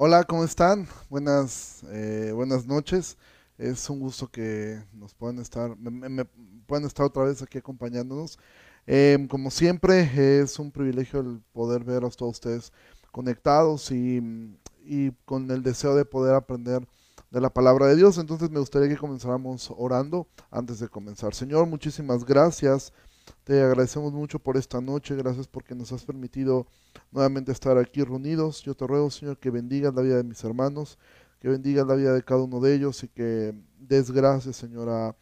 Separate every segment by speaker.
Speaker 1: Hola, ¿cómo están? Buenas, eh, buenas noches. Es un gusto que nos puedan estar, me, me- puedan estar otra vez aquí acompañándonos. Em, como siempre, es un privilegio el poder ver a todos ustedes conectados y, y con el deseo de poder aprender de la palabra de Dios. Entonces me gustaría que comenzáramos orando antes de comenzar. Señor, muchísimas gracias. Te agradecemos mucho por esta noche. Gracias porque nos has permitido nuevamente estar aquí reunidos. Yo te ruego, Señor, que bendigas la vida de mis hermanos, que bendigas la vida de cada uno de ellos y que des gracias, Señor, a,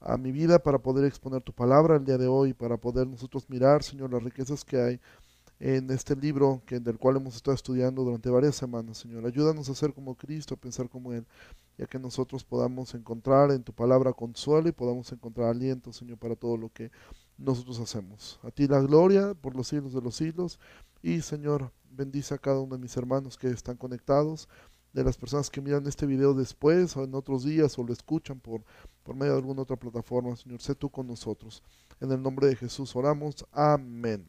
Speaker 1: a mi vida para poder exponer tu palabra el día de hoy, para poder nosotros mirar, Señor, las riquezas que hay en este libro que, del cual hemos estado estudiando durante varias semanas, Señor. Ayúdanos a ser como Cristo, a pensar como Él, ya que nosotros podamos encontrar en tu palabra consuelo y podamos encontrar aliento, Señor, para todo lo que nosotros hacemos. A ti la gloria por los siglos de los siglos y, Señor, bendice a cada uno de mis hermanos que están conectados, de las personas que miran este video después o en otros días o lo escuchan por, por medio de alguna otra plataforma. Señor, sé tú con nosotros. En el nombre de Jesús oramos. Amén.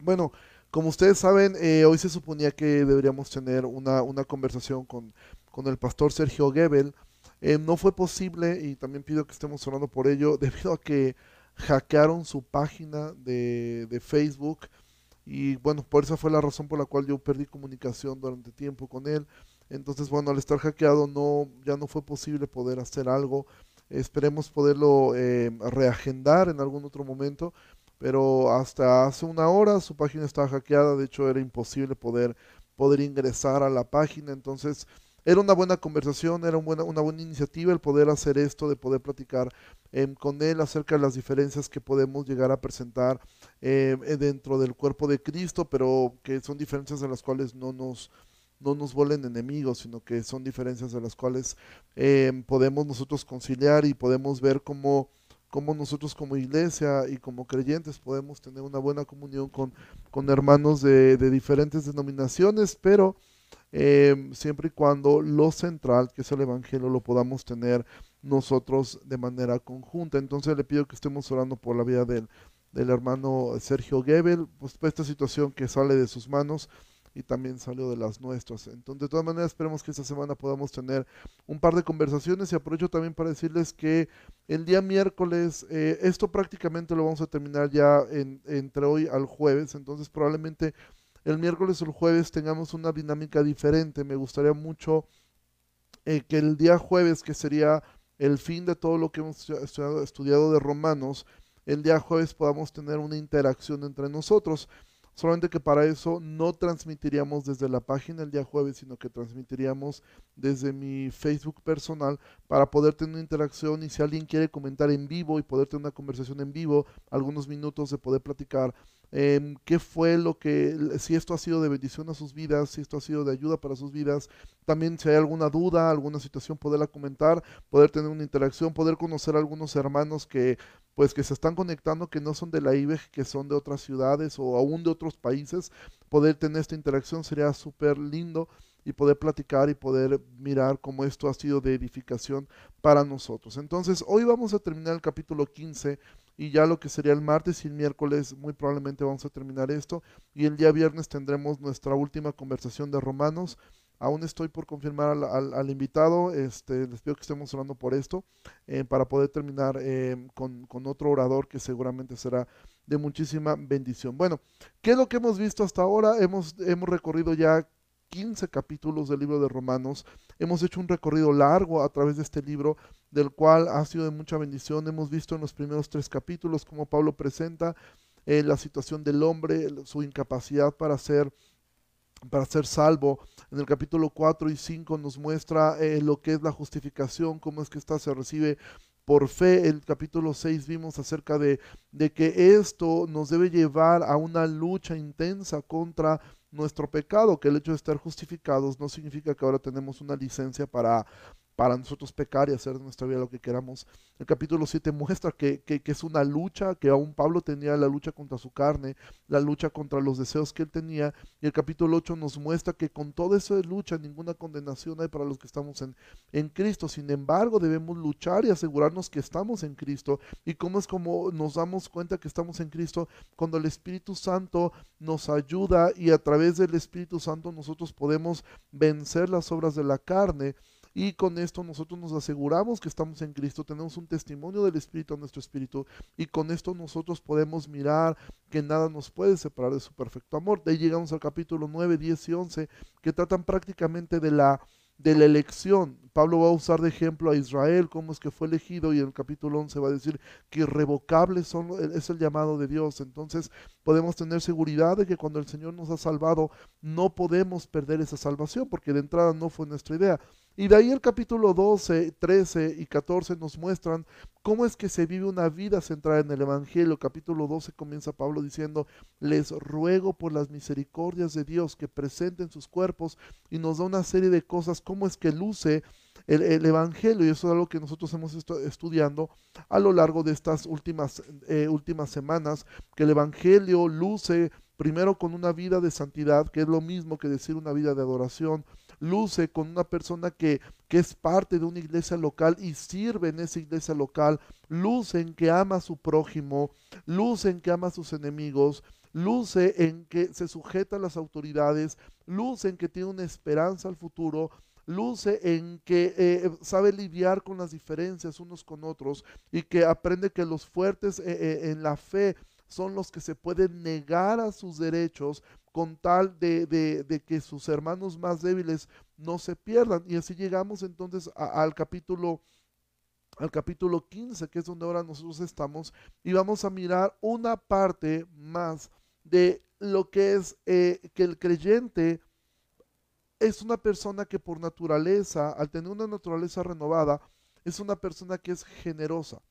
Speaker 1: Bueno, como ustedes saben, eh, hoy se suponía que deberíamos tener una, una conversación con, con el pastor Sergio Gebel. Eh, no fue posible y también pido que estemos orando por ello debido a que hackearon su página de, de Facebook y bueno, por esa fue la razón por la cual yo perdí comunicación durante tiempo con él. Entonces, bueno, al estar hackeado no, ya no fue posible poder hacer algo. Esperemos poderlo eh, reagendar en algún otro momento pero hasta hace una hora su página estaba hackeada, de hecho era imposible poder, poder ingresar a la página, entonces era una buena conversación, era un buena, una buena iniciativa el poder hacer esto, de poder platicar eh, con él acerca de las diferencias que podemos llegar a presentar eh, dentro del cuerpo de Cristo, pero que son diferencias de las cuales no nos, no nos vuelven enemigos, sino que son diferencias de las cuales eh, podemos nosotros conciliar y podemos ver cómo cómo nosotros como iglesia y como creyentes podemos tener una buena comunión con, con hermanos de, de diferentes denominaciones, pero eh, siempre y cuando lo central, que es el Evangelio, lo podamos tener nosotros de manera conjunta. Entonces le pido que estemos orando por la vida del, del hermano Sergio Gebel, pues esta situación que sale de sus manos y también salió de las nuestras. Entonces, de todas maneras, esperemos que esta semana podamos tener un par de conversaciones y aprovecho también para decirles que el día miércoles, eh, esto prácticamente lo vamos a terminar ya en, entre hoy al jueves, entonces probablemente el miércoles o el jueves tengamos una dinámica diferente. Me gustaría mucho eh, que el día jueves, que sería el fin de todo lo que hemos estudiado, estudiado de Romanos, el día jueves podamos tener una interacción entre nosotros. Solamente que para eso no transmitiríamos desde la página el día jueves, sino que transmitiríamos desde mi Facebook personal para poder tener una interacción y si alguien quiere comentar en vivo y poder tener una conversación en vivo, algunos minutos de poder platicar eh, qué fue lo que, si esto ha sido de bendición a sus vidas, si esto ha sido de ayuda para sus vidas, también si hay alguna duda, alguna situación, poderla comentar, poder tener una interacción, poder conocer a algunos hermanos que pues que se están conectando, que no son de la IBEG, que son de otras ciudades o aún de otros países, poder tener esta interacción sería súper lindo y poder platicar y poder mirar cómo esto ha sido de edificación para nosotros. Entonces, hoy vamos a terminar el capítulo 15 y ya lo que sería el martes y el miércoles muy probablemente vamos a terminar esto y el día viernes tendremos nuestra última conversación de Romanos. Aún estoy por confirmar al, al, invitado, este, les pido que estemos orando por esto eh, para poder terminar eh, con, con otro orador que seguramente será de muchísima bendición. Bueno, ¿qué es lo que hemos visto hasta ahora? Hemos, hemos recorrido ya 15 capítulos del libro de Romanos. Hemos hecho un recorrido largo a través de este libro, del cual ha sido de mucha bendición. Hemos visto en los primeros tres capítulos cómo Pablo presenta eh, la situación del hombre, su incapacidad para ser para ser salvo. En el capítulo 4 y 5 nos muestra eh, lo que es la justificación, cómo es que esta se recibe por fe. El capítulo 6 vimos acerca de, de que esto nos debe llevar a una lucha intensa contra nuestro pecado, que el hecho de estar justificados no significa que ahora tenemos una licencia para para nosotros pecar y hacer de nuestra vida lo que queramos. El capítulo 7 muestra que, que, es una lucha, que aún Pablo tenía la lucha contra su carne, la lucha contra los deseos que él tenía. Y el capítulo 8 nos muestra que con toda esa lucha ninguna condenación hay para los que estamos en, en Cristo. Sin embargo, debemos luchar y asegurarnos que estamos en Cristo. ¿Y cómo es como nos damos cuenta que estamos en Cristo? Cuando el Espíritu Santo nos ayuda y a través del Espíritu Santo nosotros podemos vencer las obras de la carne y con esto nosotros nos aseguramos que estamos en Cristo, tenemos un testimonio del Espíritu a nuestro Espíritu y con esto nosotros podemos mirar que nada nos puede separar de su perfecto amor. De ahí llegamos al capítulo 9, 10 y 11 que tratan prácticamente de la de la elección. Pablo va a usar de ejemplo a Israel, cómo es que fue elegido, y en el capítulo 11 va a decir que irrevocables son, es el llamado de Dios. Entonces podemos tener seguridad de que cuando el Señor nos ha salvado, no podemos perder esa salvación, porque de entrada no fue nuestra idea. Y de ahí el capítulo 12, 13 y 14 nos muestran cómo es que se vive una vida centrada en el Evangelio. Capítulo 12 comienza Pablo diciendo, les ruego por las misericordias de Dios que presenten sus cuerpos y nos da una serie de cosas, cómo es que luce el, Evangelio. Y eso es algo que nosotros hemos estado estudiando a lo largo de estas últimas, eh, últimas semanas, que el Evangelio luce primero con una vida de santidad, que es lo mismo que decir una vida de adoración luce con una persona que, que es parte de una iglesia local y sirve en esa iglesia local, luce en que ama a su prójimo, luce en que ama a sus enemigos, luce en que se sujeta a las autoridades, luce en que tiene una esperanza al futuro, luce en que eh, sabe lidiar con las diferencias unos con otros y que aprende que los fuertes eh, eh, en la fe son los que se pueden negar a sus derechos con tal de, que sus hermanos más débiles no se pierdan. Y así llegamos entonces al capítulo al capítulo 15, que es donde ahora nosotros estamos, y vamos a mirar una parte más de lo que es que el creyente es una persona que por naturaleza, al tener una naturaleza renovada, es una persona que es generosa.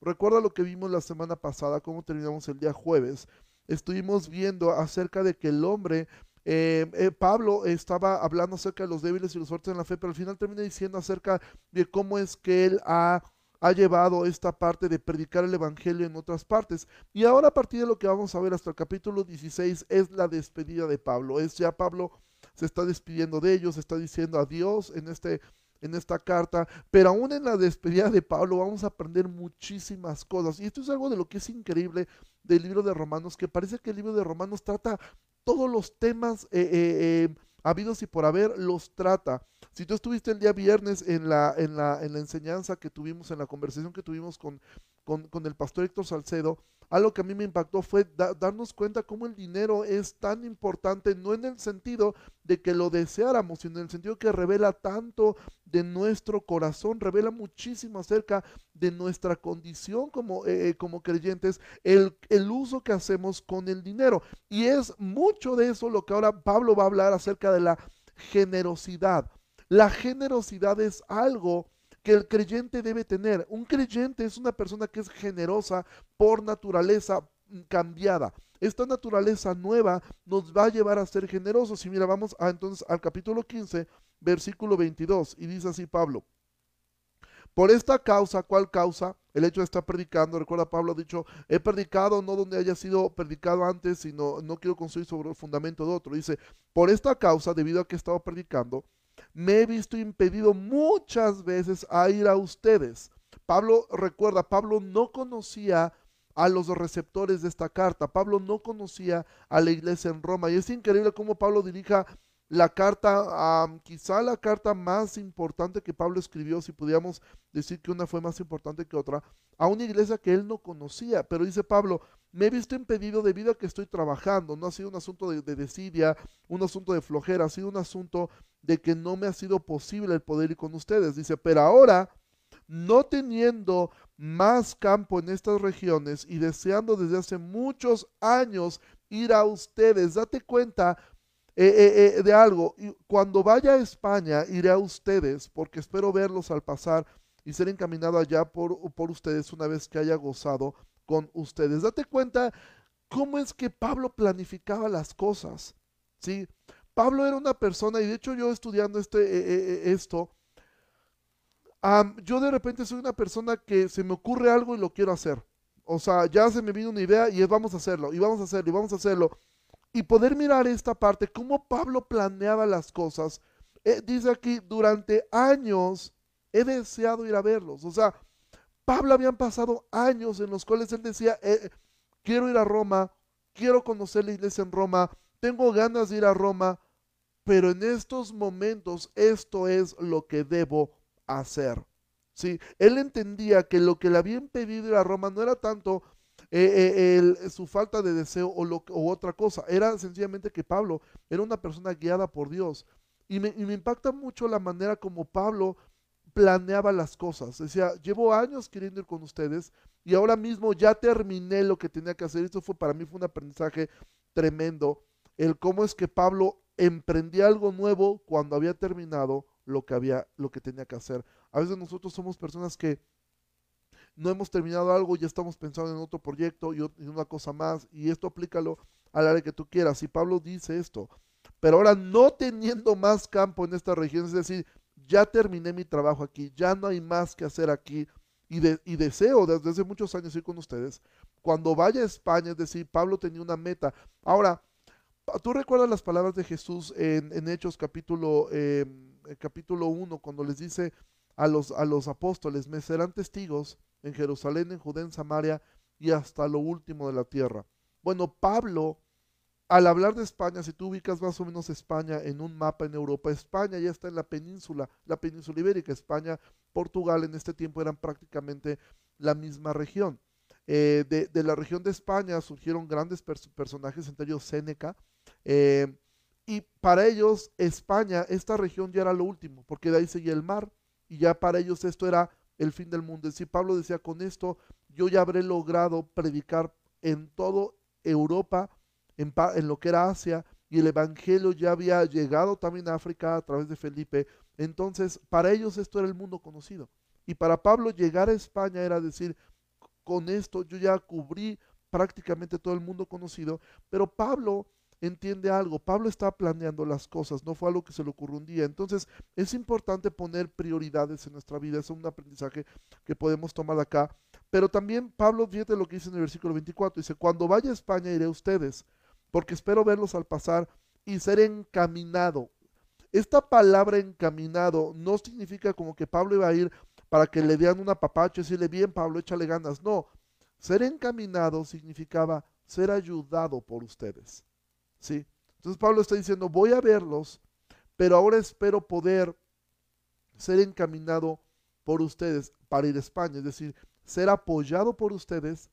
Speaker 1: Recuerda lo que vimos la semana pasada, cómo terminamos el día jueves, estuvimos viendo acerca de que el hombre, eh, eh, Pablo estaba hablando acerca de los débiles y los fuertes en la fe, pero al final termina diciendo acerca de cómo es que él ha, ha llevado esta parte de predicar el Evangelio en otras partes. Y ahora a partir de lo que vamos a ver hasta el capítulo 16 es la despedida de Pablo. Es ya Pablo se está despidiendo de ellos, está diciendo adiós en este en esta carta, pero aún en la despedida de Pablo vamos a aprender muchísimas cosas. Y esto es algo de lo que es increíble del libro de Romanos, que parece que el libro de Romanos trata todos los temas eh, eh, eh, habidos y por haber, los trata. Si tú estuviste el día viernes en la, en la, en la enseñanza que tuvimos, en la conversación que tuvimos con, con, con el pastor Héctor Salcedo, algo que a mí me impactó fue darnos cuenta cómo el dinero es tan importante, no en el sentido de que lo deseáramos, sino en el sentido que revela tanto de nuestro corazón, revela muchísimo acerca de nuestra condición como, eh, eh, como creyentes, el, el uso que hacemos con el dinero. Y es mucho de eso lo que ahora Pablo va a hablar acerca de la generosidad. La generosidad es algo que el creyente debe tener. Un creyente es una persona que es generosa por naturaleza cambiada. Esta naturaleza nueva nos va a llevar a ser generosos. Y mira, vamos a, entonces al capítulo 15, versículo 22, y dice así Pablo. Por esta causa, ¿cuál causa? El hecho de estar predicando, recuerda Pablo ha dicho, he predicado no donde haya sido predicado antes, sino no quiero construir sobre el fundamento de otro. Dice, por esta causa, debido a que he estado predicando, me he visto impedido muchas veces a ir a ustedes. Pablo, recuerda, Pablo no conocía a los receptores de esta carta. Pablo no conocía a la iglesia en Roma. Y es increíble cómo Pablo dirija la carta, quizá la carta más importante que Pablo escribió, si pudiéramos decir que una fue más importante que otra, a una iglesia que él no conocía. Pero dice Pablo, me he visto impedido debido a que estoy trabajando. No ha sido un asunto de, de desidia, un asunto de flojera, ha sido un asunto de que no me ha sido posible el poder ir con ustedes. Dice, pero ahora, no teniendo más campo en estas regiones y deseando desde hace muchos años ir a ustedes, date cuenta eh, eh, eh, de algo. Cuando vaya a España, iré a ustedes, porque espero verlos al pasar y ser encaminado allá por, por ustedes una vez que haya gozado con ustedes. Date cuenta cómo es que Pablo planificaba las cosas. ¿sí? Pablo era una persona, y de hecho yo estudiando este, esto, yo de repente soy una persona que se me ocurre algo y lo quiero hacer. O sea, ya se me vino una idea y es vamos a hacerlo, y vamos a hacerlo, y vamos a hacerlo. Y poder mirar esta parte, cómo Pablo planeaba las cosas. Eh, dice aquí, durante años he deseado ir a verlos. O sea, Pablo habían pasado años en los cuales él decía, eh, quiero ir a Roma, quiero conocer la iglesia en Roma, tengo ganas de ir a Roma, pero en estos momentos esto es lo que debo hacer. ¿sí? Él entendía que lo que le habían pedido ir a Roma no era tanto eh, eh, su falta de deseo o, lo, otra cosa, era sencillamente que Pablo era una persona guiada por Dios. Y me, me impacta mucho la manera como Pablo planeaba las cosas. Decía, llevo años queriendo ir con ustedes y ahora mismo ya terminé lo que tenía que hacer. Esto fue para mí fue un aprendizaje tremendo. El cómo es que Pablo emprendía algo nuevo cuando había terminado lo que había, lo que tenía que hacer. A veces nosotros somos personas que no hemos terminado algo, ya estamos pensando en otro proyecto y, una cosa más, y esto aplícalo al área que tú quieras. Y Pablo dice esto, pero ahora no teniendo más campo en esta región, es decir, ya terminé mi trabajo aquí, ya no hay más que hacer aquí, y, y deseo desde hace muchos años ir con ustedes. Cuando vaya a España, es decir, Pablo tenía una meta. Ahora, ¿tú recuerdas las palabras de Jesús en, Hechos capítulo eh, capítulo 1, cuando les dice a los, a los apóstoles, me serán testigos en Jerusalén, en Judea, en Samaria y hasta lo último de la tierra. Bueno, Pablo, al hablar de España, si tú ubicas más o menos España en un mapa en Europa, España ya está en la península, la península ibérica, España, Portugal en este tiempo eran prácticamente la misma región. Eh, de, la región de España surgieron grandes personajes, entre ellos Séneca, eh, y para ellos, España, esta región ya era lo último, porque de ahí seguía el mar, y ya para ellos esto era el fin del mundo. Es Pablo decía, con esto yo ya habré logrado predicar en toda Europa, en lo que era Asia, y el Evangelio ya había llegado también a África a través de Felipe. Entonces, para ellos esto era el mundo conocido. Y para Pablo llegar a España era decir, con esto yo ya cubrí prácticamente todo el mundo conocido, pero Pablo entiende algo. Pablo está planeando las cosas, no fue algo que se le ocurrió un día. Entonces es importante poner prioridades en nuestra vida. Es un aprendizaje que podemos tomar acá. Pero también Pablo, fíjate lo que dice en el versículo 24. Dice, cuando vaya a España iré a ustedes, porque espero verlos al pasar y ser encaminado. Esta palabra encaminado no significa como que Pablo iba a ir para que le dieran una papacha y decirle, bien Pablo, échale ganas. No, ser encaminado significaba ser ayudado por ustedes. ¿Sí? Entonces Pablo está diciendo, voy a verlos, pero ahora espero poder ser encaminado por ustedes para ir a España, es decir, ser apoyado por ustedes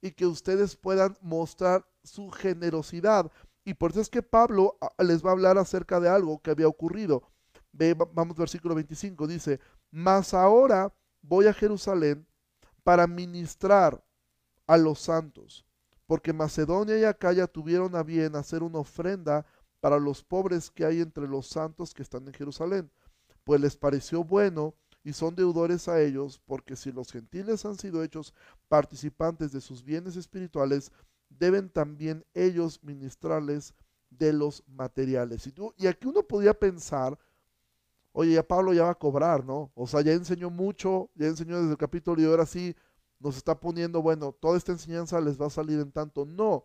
Speaker 1: y que ustedes puedan mostrar su generosidad. Y por eso es que Pablo ah, les va a hablar acerca de algo que había ocurrido. Ve, vamos versículo 25, dice, mas ahora voy a Jerusalén para ministrar a los santos porque Macedonia y Acaya tuvieron a bien hacer una ofrenda para los pobres que hay entre los santos que están en Jerusalén, pues les pareció bueno y son deudores a ellos, porque si los gentiles han sido hechos participantes de sus bienes espirituales, deben también ellos ministrarles de los materiales. Y, tú, y aquí uno podía pensar, oye, ya Pablo ya va a cobrar, ¿no? O sea, ya enseñó mucho, ya enseñó desde el capítulo y ahora sí nos está poniendo, bueno, toda esta enseñanza les va a salir en tanto. No,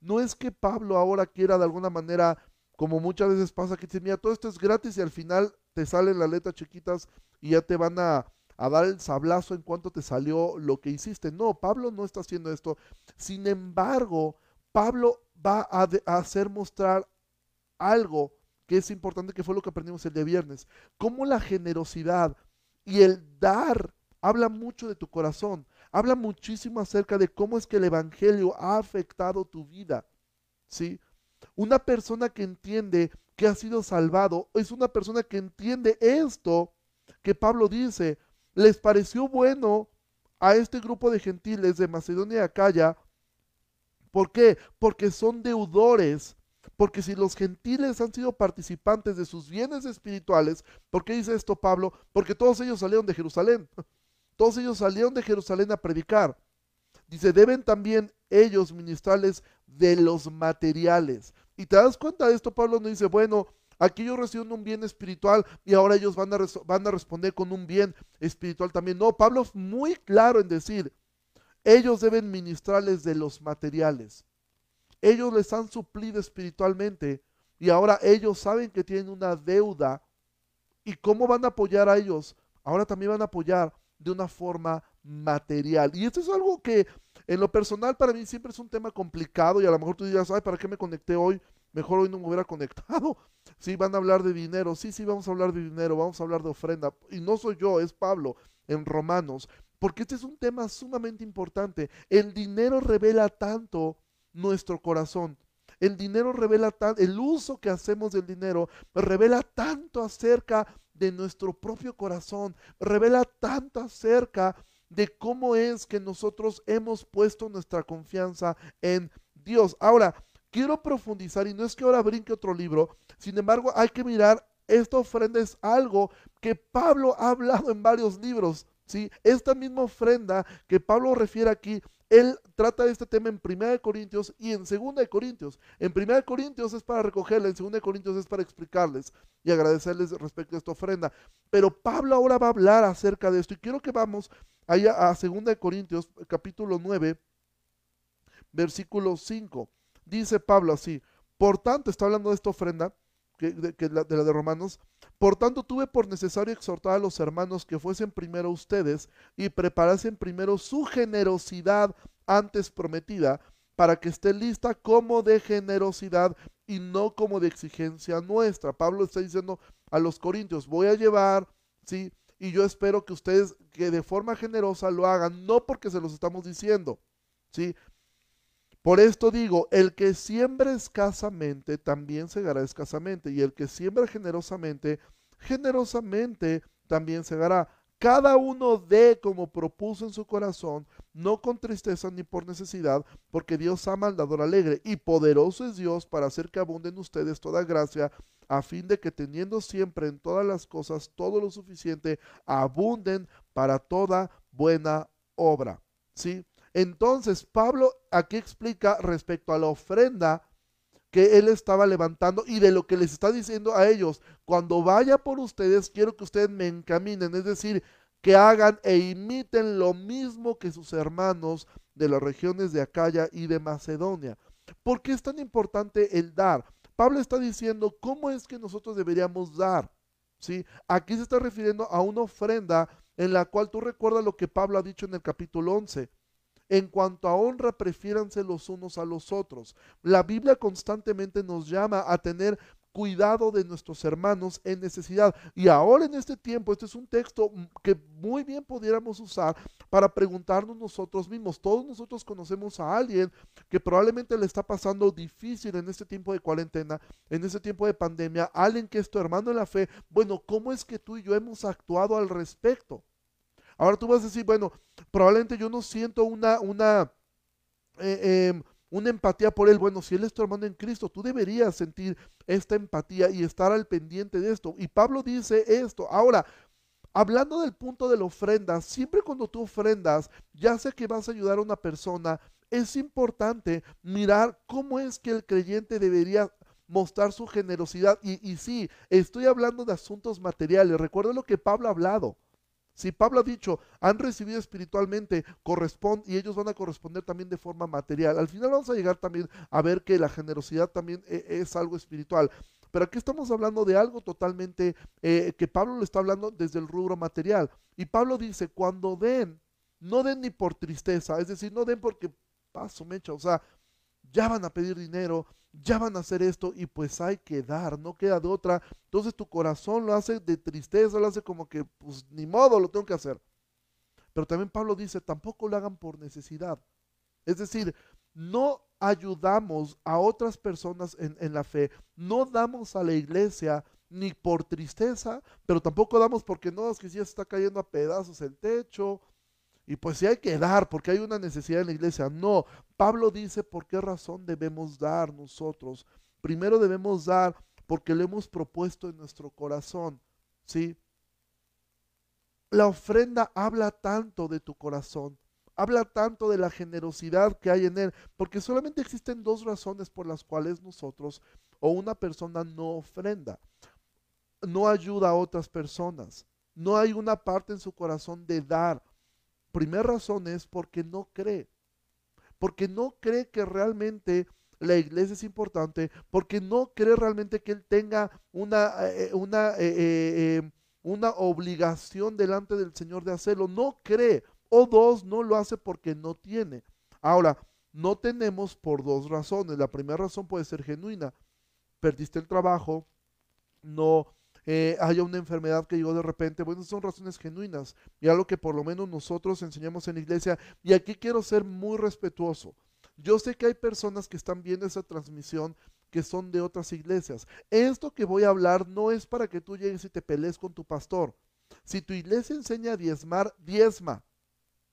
Speaker 1: no es que Pablo ahora quiera de alguna manera, como muchas veces pasa, que dice, mira, todo esto es gratis y al final te salen las letras chiquitas y ya te van a, dar el sablazo en cuanto te salió lo que hiciste. No, Pablo no está haciendo esto. Sin embargo, Pablo va a, a hacer mostrar algo que es importante, que fue lo que aprendimos el de viernes. Cómo la generosidad y el dar habla mucho de tu corazón habla muchísimo acerca de cómo es que el Evangelio ha afectado tu vida. ¿Sí? Una persona que entiende que ha sido salvado es una persona que entiende esto que Pablo dice. Les pareció bueno a este grupo de gentiles de Macedonia y Acaya. ¿Por qué? Porque son deudores. Porque si los gentiles han sido participantes de sus bienes espirituales, ¿por qué dice esto Pablo? Porque todos ellos salieron de Jerusalén. Todos ellos salieron de Jerusalén a predicar. Dice, deben también ellos ministrarles de los materiales. Y te das cuenta de esto, Pablo no dice, bueno, Aquí ellos reciben un bien espiritual y ahora ellos van a, van a responder con un bien espiritual también. No, Pablo es muy claro en decir, ellos deben ministrarles de los materiales. Ellos les han suplido espiritualmente y ahora ellos saben que tienen una deuda. ¿Y cómo van a apoyar a ellos? Ahora también van a apoyar de una forma material. Y esto es algo que en lo personal para mí siempre es un tema complicado y a lo mejor tú dirás, ay, ¿para qué me conecté hoy? Mejor hoy no me hubiera conectado. Sí, van a hablar de dinero. Sí, sí, vamos a hablar de dinero, vamos a hablar de ofrenda. Y no soy yo, es Pablo en Romanos. Porque este es un tema sumamente importante. El dinero revela tanto nuestro corazón. El dinero revela tanto, el uso que hacemos del dinero revela tanto acerca de nuestro propio corazón, revela tanto acerca de cómo es que nosotros hemos puesto nuestra confianza en Dios. Ahora, quiero profundizar y no es que ahora brinque otro libro, sin embargo hay que mirar, esta ofrenda es algo que Pablo ha hablado en varios libros. ¿sí? Esta misma ofrenda que Pablo refiere aquí él trata este tema en 1 Corintios y en 2 Corintios. En 1 Corintios es para recogerla, en 2 Corintios es para explicarles y agradecerles respecto a esta ofrenda. Pero Pablo ahora va a hablar acerca de esto y quiero que vamos allá a 2 Corintios capítulo 9, versículo 5. Dice Pablo así, por tanto, está hablando de esta ofrenda, que, de, la, de la de Romanos, por tanto tuve por necesario exhortar a los hermanos que fuesen primero ustedes y preparasen primero su generosidad antes prometida, para que esté lista como de generosidad y no como de exigencia nuestra. Pablo está diciendo a los corintios, voy a llevar, ¿sí? Y yo espero que ustedes que de forma generosa lo hagan, no porque se los estamos diciendo, ¿sí? Por esto digo, el que siembra escasamente, también segará escasamente, y el que siembra generosamente, generosamente también segará. Cada uno dé como propuso en su corazón, no con tristeza ni por necesidad, porque Dios ama al dador alegre, y poderoso es Dios para hacer que abunden ustedes toda gracia, a fin de que teniendo siempre en todas las cosas todo lo suficiente, abunden para toda buena obra. ¿Sí? Entonces, Pablo aquí explica respecto a la ofrenda que él estaba levantando y de lo que les está diciendo a ellos, cuando vaya por ustedes, quiero que ustedes me encaminen, es decir, que hagan e imiten lo mismo que sus hermanos de las regiones de Acaya y de Macedonia. ¿Por qué es tan importante el dar? Pablo está diciendo cómo es que nosotros deberíamos dar. ¿sí? Aquí se está refiriendo a una ofrenda en la cual tú recuerdas lo que Pablo ha dicho en el capítulo 11. En cuanto a honra, prefiéranse los unos a los otros. La Biblia constantemente nos llama a tener cuidado de nuestros hermanos en necesidad. Y ahora en este tiempo, este es un texto que muy bien pudiéramos usar para preguntarnos nosotros mismos. Todos nosotros conocemos a alguien que probablemente le está pasando difícil en este tiempo de cuarentena, en este tiempo de pandemia, alguien que es tu hermano en la fe. Bueno, ¿cómo es que tú y yo hemos actuado al respecto? Ahora tú vas a decir, bueno, probablemente yo no siento una, una, eh, em, una empatía por él. Bueno, si él es tu hermano en Cristo, tú deberías sentir esta empatía y estar al pendiente de esto. Y Pablo dice esto. Ahora, hablando del punto de la ofrenda, siempre cuando tú ofrendas, ya sea que vas a ayudar a una persona, es importante mirar cómo es que el creyente debería mostrar su generosidad. Y, y sí, estoy hablando de asuntos materiales. Recuerda lo que Pablo ha hablado. Si Pablo ha dicho, han recibido espiritualmente, corresponde, y ellos van a corresponder también de forma material. Al final vamos a llegar también a ver que la generosidad también eh, es algo espiritual. Pero aquí estamos hablando de algo totalmente eh, que Pablo le está hablando desde el rubro material. Y Pablo dice, cuando den, no den ni por tristeza, es decir, no den porque paso mecha, o sea, ya van a pedir dinero, ya van a hacer esto y pues hay que dar, no queda de otra. Entonces tu corazón lo hace de tristeza, lo hace como que pues ni modo, lo tengo que hacer. Pero también Pablo dice, tampoco lo hagan por necesidad. Es decir, no ayudamos a otras personas en, en la fe, no damos a la iglesia ni por tristeza, pero tampoco damos porque no, es que ya está cayendo a pedazos el techo, y pues si hay que dar porque hay una necesidad en la iglesia. No, Pablo dice por qué razón debemos dar nosotros. Primero debemos dar porque lo hemos propuesto en nuestro corazón. ¿Sí? La ofrenda habla tanto de tu corazón, habla tanto de la generosidad que hay en él, porque solamente existen dos razones por las cuales nosotros o una persona no ofrenda, no ayuda a otras personas, no hay una parte en su corazón de dar. Primera razón es porque no cree, porque no cree que realmente la iglesia es importante, porque no cree realmente que él tenga una, eh, una, eh, eh, una obligación delante del Señor de hacerlo, no cree. O dos, no lo hace porque no tiene. Ahora, no tenemos por dos razones. La primera razón puede ser genuina. Perdiste el trabajo, no eh, haya una enfermedad que llegó de repente. Bueno, son razones genuinas y algo que por lo menos nosotros enseñamos en la iglesia. Y aquí quiero ser muy respetuoso. Yo sé que hay personas que están viendo esa transmisión que son de otras iglesias. Esto que voy a hablar no es para que tú llegues y te pelees con tu pastor. Si tu iglesia enseña a diezmar, diezma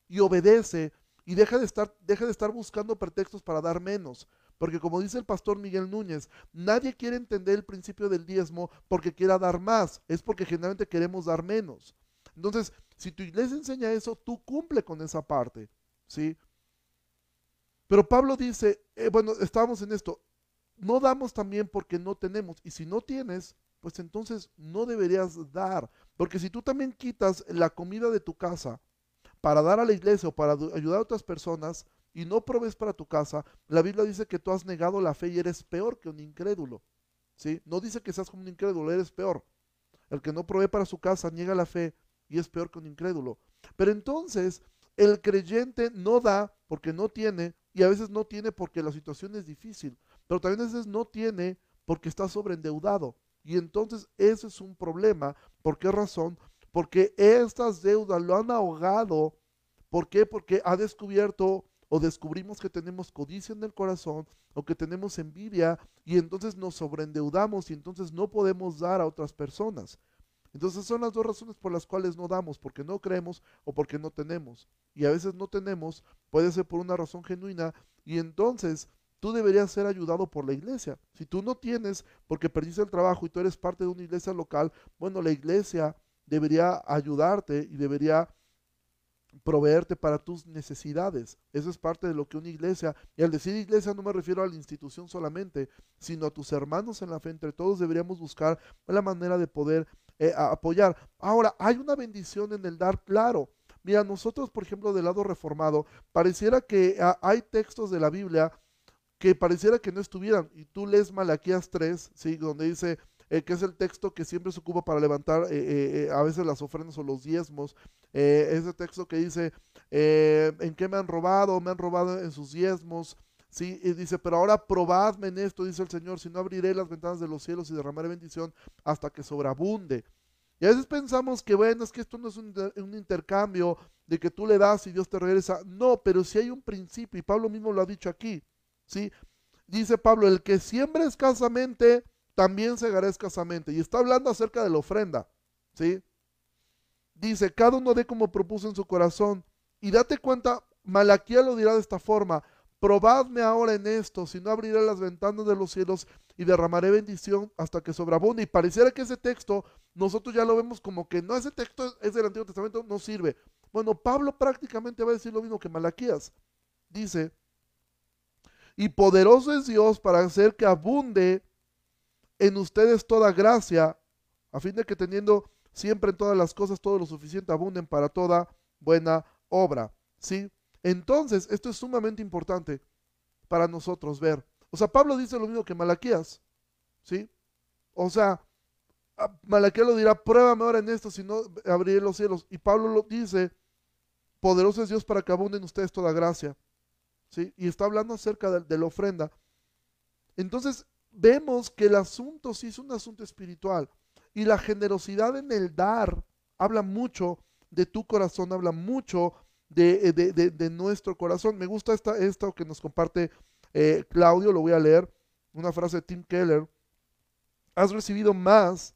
Speaker 1: y obedece y deja de estar, deja de estar buscando pretextos para dar menos. Porque como dice el pastor Miguel Núñez, nadie quiere entender el principio del diezmo porque quiera dar más, es porque generalmente queremos dar menos. Entonces, si tu iglesia enseña eso, tú cumple con esa parte, ¿sí? Pero Pablo dice, eh, bueno, estamos en esto, no damos también porque no tenemos, y si no tienes, pues entonces no deberías dar, porque si tú también quitas la comida de tu casa para dar a la iglesia o para ayudar a otras personas, y no provees para tu casa, la Biblia dice que tú has negado la fe y eres peor que un incrédulo. ¿sí? No dice que seas como un incrédulo, eres peor. El que no provee para su casa niega la fe y es peor que un incrédulo. Pero entonces el creyente no da porque no tiene y a veces no tiene porque la situación es difícil, pero también a veces no tiene porque está sobreendeudado. Y entonces ese es un problema. ¿Por qué razón? Porque estas deudas lo han ahogado. ¿Por qué? Porque ha descubierto o descubrimos que tenemos codicia en el corazón o que tenemos envidia y entonces nos sobreendeudamos y entonces no podemos dar a otras personas. Entonces son las dos razones por las cuales no damos, porque no creemos o porque no tenemos. Y a veces no tenemos, puede ser por una razón genuina y entonces tú deberías ser ayudado por la iglesia. Si tú no tienes porque perdiste el trabajo y tú eres parte de una iglesia local, bueno, la iglesia debería ayudarte y debería proveerte para tus necesidades. Eso es parte de lo que una iglesia, y al decir iglesia no me refiero a la institución solamente, sino a tus hermanos en la fe. Entre todos deberíamos buscar la manera de poder eh, apoyar. Ahora, hay una bendición en el dar, claro. Mira, nosotros, por ejemplo, del lado reformado, pareciera que ah, hay textos de la Biblia que pareciera que no estuvieran. Y tú lees Malaquías 3, ¿sí? donde dice, eh, que es el texto que siempre se ocupa para levantar eh, a veces las ofrendas o los diezmos, eh, ese texto que dice, eh, ¿en qué me han robado? Me han robado en sus diezmos. Sí, y dice, pero ahora probadme en esto, dice el Señor, si no abriré las ventanas de los cielos y derramaré bendición hasta que sobreabunde. Y a veces pensamos que, bueno, es que esto no es un, intercambio de que tú le das y Dios te regresa. No, pero si hay un principio, y Pablo mismo lo ha dicho aquí, ¿sí? Dice Pablo, el que siembra escasamente, también segará escasamente. Y está hablando acerca de la ofrenda, ¿sí? Dice, cada uno dé como propuso en su corazón. Y date cuenta, Malaquía lo dirá de esta forma, probadme ahora en esto, si no abriré las ventanas de los cielos y derramaré bendición hasta que sobreabunde. Y pareciera que ese texto, nosotros ya lo vemos como que no, ese texto es del Antiguo Testamento, no sirve. Bueno, Pablo prácticamente va a decir lo mismo que Malaquías. Dice, y poderoso es Dios para hacer que abunde en ustedes toda gracia, a fin de que teniendo siempre en todas las cosas todo lo suficiente abunden para toda buena obra. ¿Sí? Entonces, esto es sumamente importante para nosotros ver. O sea, Pablo dice lo mismo que Malaquías. ¿Sí? O sea, Malaquías lo dirá, pruébame ahora en esto, si no abriré los cielos. Y Pablo lo dice, poderoso es Dios para que abunden ustedes toda gracia. ¿Sí? Y está hablando acerca de, de la ofrenda. Entonces, vemos que el asunto sí es un asunto espiritual. Y la generosidad en el dar habla mucho de tu corazón, habla mucho de, eh, nuestro corazón. Me gusta esta, esto que nos comparte eh, Claudio, lo voy a leer, una frase de Tim Keller. Has recibido más,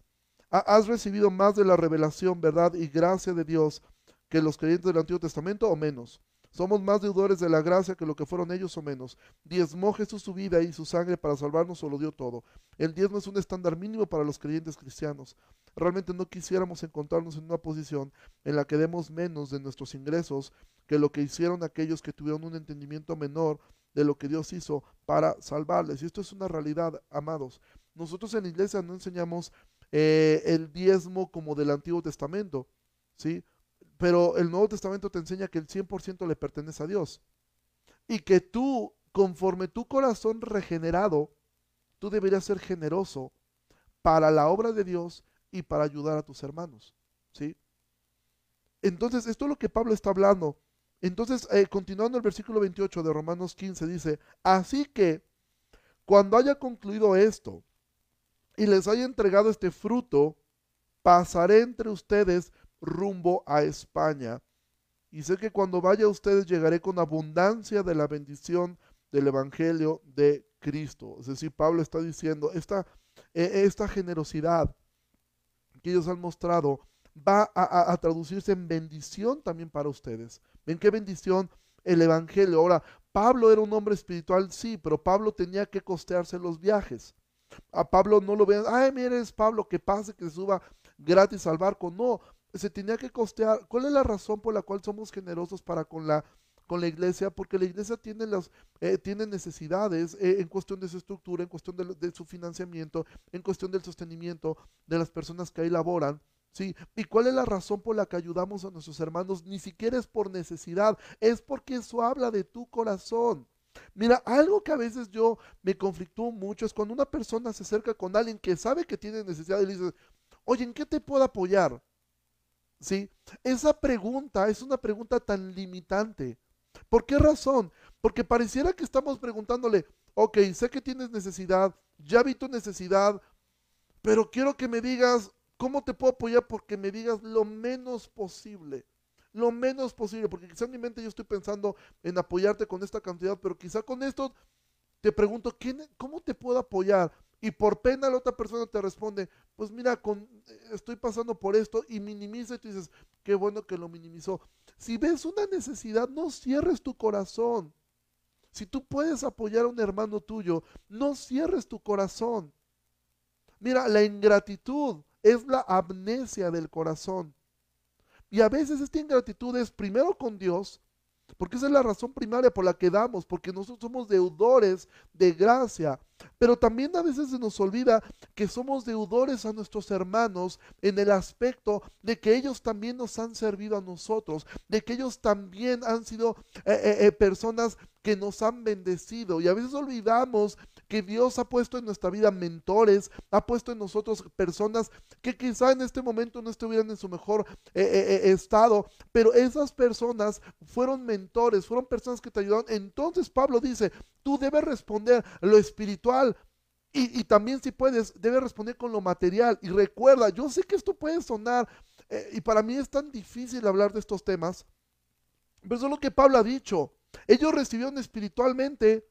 Speaker 1: has recibido más de la revelación, verdad y gracia de Dios que los creyentes del Antiguo Testamento o menos. Somos más deudores de la gracia que lo que fueron ellos o menos. Diezmó Jesús su vida y su sangre para salvarnos o lo dio todo. El diezmo es un estándar mínimo para los creyentes cristianos. Realmente no quisiéramos encontrarnos en una posición en la que demos menos de nuestros ingresos que lo que hicieron aquellos que tuvieron un entendimiento menor de lo que Dios hizo para salvarles. Y esto es una realidad, amados. Nosotros en la iglesia no enseñamos eh, el diezmo como del Antiguo Testamento, ¿sí? Pero el Nuevo Testamento te enseña que el 100% le pertenece a Dios. Y que tú, conforme tu corazón regenerado, tú deberías ser generoso para la obra de Dios y para ayudar a tus hermanos, ¿sí? Entonces, esto es lo que Pablo está hablando. Entonces, eh, continuando el versículo 28 de Romanos 15, dice, así que cuando haya concluido esto y les haya entregado este fruto, pasaré entre ustedes rumbo a España. Y sé que cuando vaya a ustedes llegaré con abundancia de la bendición del Evangelio de Cristo. Es decir, Pablo está diciendo, esta, e, esta generosidad que ellos han mostrado va a, traducirse en bendición también para ustedes. ¿Ven qué bendición el Evangelio? Ahora, Pablo era un hombre espiritual, sí, pero Pablo tenía que costearse los viajes. A Pablo no lo vean, ay, mire, es Pablo, que pase, que suba gratis al barco. No, se tenía que costear. ¿Cuál es la razón por la cual somos generosos para con la con la iglesia, porque la iglesia tiene, las, eh, tiene necesidades eh, en cuestión de su estructura, en cuestión de, su financiamiento, en cuestión del sostenimiento de las personas que ahí laboran. ¿Sí? ¿Y cuál es la razón por la que ayudamos a nuestros hermanos? Ni siquiera es por necesidad, es porque eso habla de tu corazón. Mira, algo que a veces yo me conflictúo mucho es cuando una persona se acerca con alguien que sabe que tiene necesidad y le dice, oye, ¿en qué te puedo apoyar? ¿Sí? Esa pregunta es una pregunta tan limitante. ¿Por qué razón? Porque pareciera que estamos preguntándole, ok, sé que tienes necesidad, ya vi tu necesidad, pero quiero que me digas cómo te puedo apoyar porque me digas lo menos posible. Lo menos posible, porque quizá en mi mente yo estoy pensando en apoyarte con esta cantidad, pero quizá con esto te pregunto, ¿cómo te puedo apoyar? Y por pena la otra persona te responde, pues mira, con, estoy pasando por esto y minimiza y tú dices, qué bueno que lo minimizó. Si ves una necesidad, no cierres tu corazón. Si tú puedes apoyar a un hermano tuyo, no cierres tu corazón. Mira, la ingratitud es la amnesia del corazón. Y a veces esta ingratitud es primero con Dios porque esa es la razón primaria por la que damos, porque nosotros somos deudores de gracia. Pero también a veces se nos olvida que somos deudores a nuestros hermanos en el aspecto de que ellos también nos han servido a nosotros, de que ellos también han sido eh, eh, eh, personas que nos han bendecido. Y a veces olvidamos que Dios ha puesto en nuestra vida mentores, ha puesto en nosotros personas que quizá en este momento no estuvieran en su mejor estado, pero esas personas fueron mentores, fueron personas que te ayudaron. Entonces Pablo dice, tú debes responder lo espiritual. Y, también si puedes, debes responder con lo material. Y recuerda, yo sé que esto puede sonar, y para mí es tan difícil hablar de estos temas, pero eso es lo que Pablo ha dicho. Ellos recibieron espiritualmente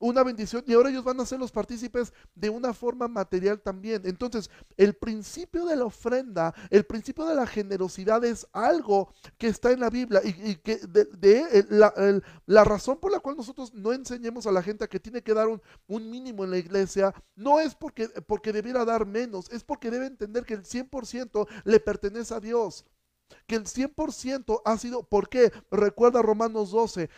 Speaker 1: una bendición y ahora ellos van a ser los partícipes de una forma material también. Entonces, el principio de la ofrenda, el principio de la generosidad es algo que está en la Biblia y, que de, la, razón por la cual nosotros no enseñemos a la gente a que tiene que dar un, un mínimo en la iglesia, no es porque, porque debiera dar menos, es porque debe entender que el 100% le pertenece a Dios que el 100% ha sido, ¿por qué? Recuerda Romanos 12,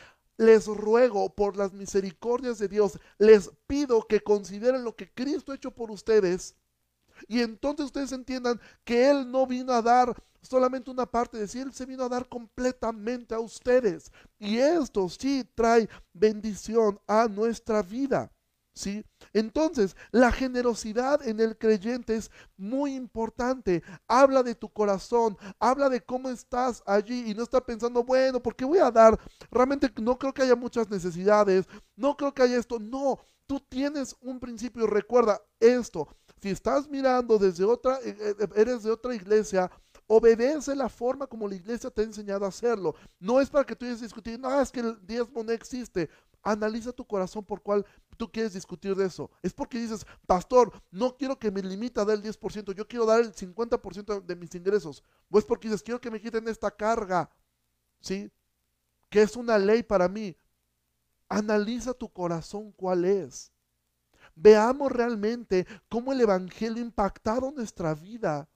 Speaker 1: les ruego por las misericordias de Dios, les pido que consideren lo que Cristo ha hecho por ustedes. Y entonces ustedes entiendan que Él no vino a dar solamente una parte de sí, Él se vino a dar completamente a ustedes. Y esto sí trae bendición a nuestra vida. ¿Sí? Entonces, la generosidad en el creyente es muy importante. Habla de tu corazón, habla de cómo estás allí y no está pensando, bueno, ¿por qué voy a dar? Realmente no creo que haya muchas necesidades, no creo que haya esto. No, tú tienes un principio. Recuerda esto, si estás mirando desde otra, eh, eh, eres de otra iglesia, obedece la forma como la iglesia te ha enseñado a hacerlo. No es para que tú estés discutiendo, no, es que el diezmo no existe. Analiza tu corazón por cuál tú quieres discutir de eso. Es porque dices, pastor, no quiero que me limite a dar el 10%, yo quiero dar el 50% de mis ingresos. O es porque dices, quiero que me quiten esta carga, ¿sí? Que es una ley para mí. Analiza tu corazón cuál es. Veamos realmente cómo el Evangelio ha impactado nuestra vida.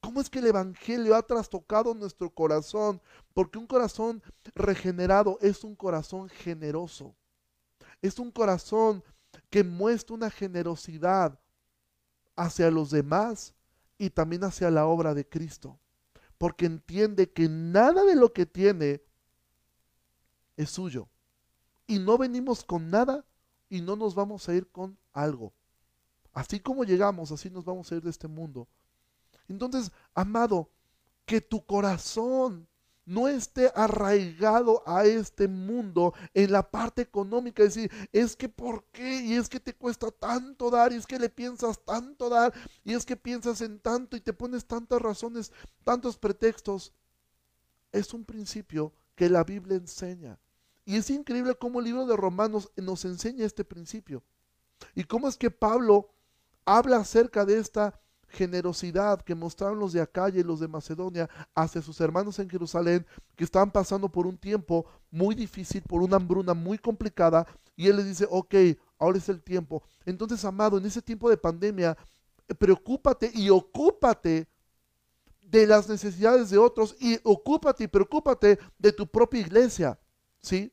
Speaker 1: ¿Cómo es que el Evangelio ha trastocado nuestro corazón? Porque un corazón regenerado es un corazón generoso. Es un corazón que muestra una generosidad hacia los demás y también hacia la obra de Cristo. Porque entiende que nada de lo que tiene es suyo. Y no venimos con nada y no nos vamos a ir con algo. Así como llegamos, así nos vamos a ir de este mundo. Entonces, amado, que tu corazón no esté arraigado a este mundo en la parte económica, es decir, es que ¿por qué? Y es que te cuesta tanto dar, y es que le piensas tanto dar, y es que piensas en tanto y te pones tantas razones, tantos pretextos. Es un principio que la Biblia enseña. Y es increíble cómo el libro de Romanos nos enseña este principio. Y cómo es que Pablo habla acerca de esta generosidad que mostraron los de Acaya y los de Macedonia hacia sus hermanos en Jerusalén, que estaban pasando por un tiempo muy difícil, por una hambruna muy complicada, y él les dice, ok, ahora es el tiempo. Entonces, amado, en ese tiempo de pandemia, preocúpate y ocúpate de las necesidades de otros y ocúpate y preocúpate de tu propia iglesia, ¿sí?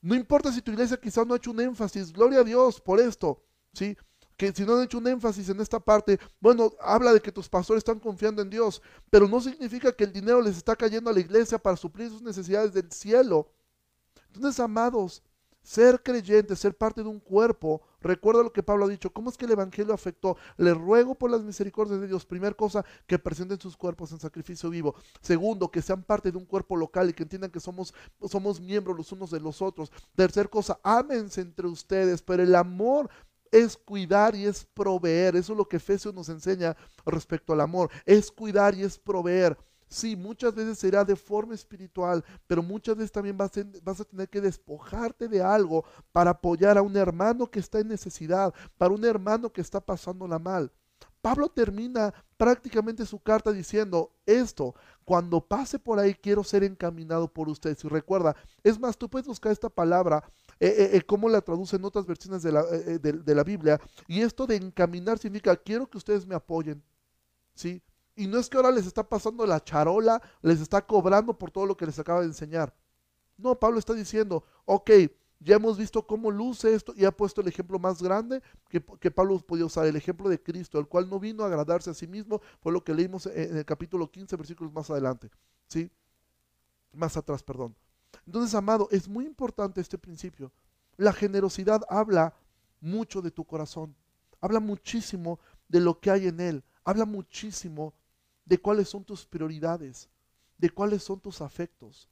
Speaker 1: No importa si tu iglesia quizás no ha hecho un énfasis, gloria a Dios por esto, ¿sí? Que si no han hecho un énfasis en esta parte, bueno, habla de que tus pastores están confiando en Dios, pero no significa que el dinero les está cayendo a la iglesia para suplir sus necesidades del cielo. Entonces, amados, ser creyente, ser parte de un cuerpo, recuerda lo que Pablo ha dicho, ¿cómo es que el Evangelio afectó? Le ruego por las misericordias de Dios, primer cosa, que presenten sus cuerpos en sacrificio vivo. Segundo, que sean parte de un cuerpo local y que entiendan que somos, somos miembros los unos de los otros. Tercer cosa, ámense entre ustedes, pero el amor es cuidar y es proveer. Eso es lo que Efesios nos enseña respecto al amor. Es cuidar y es proveer. Sí, muchas veces será de forma espiritual, pero muchas veces también vas a, vas a, tener que despojarte de algo para apoyar a un hermano que está en necesidad, para un hermano que está pasándola mal. Pablo termina prácticamente su carta diciendo esto, cuando pase por ahí quiero ser encaminado por ustedes. Y recuerda, es más, tú puedes buscar esta palabra eh, eh, eh, cómo la traducen otras versiones de la, de, la, Biblia. Y esto de encaminar significa, quiero que ustedes me apoyen. ¿Sí? Y no es que ahora les está pasando la charola, les está cobrando por todo lo que les acaba de enseñar. No, Pablo está diciendo, ok, ya hemos visto cómo luce esto y ha puesto el ejemplo más grande que, que, Pablo podía usar, el ejemplo de Cristo, el cual no vino a agradarse a sí mismo, fue lo que leímos en el capítulo 15, versículos más adelante, ¿sí? Más atrás, perdón. Entonces, amado, es muy importante este principio. La generosidad habla mucho de tu corazón, habla muchísimo de lo que hay en él, habla muchísimo de cuáles son tus prioridades, de cuáles son tus afectos,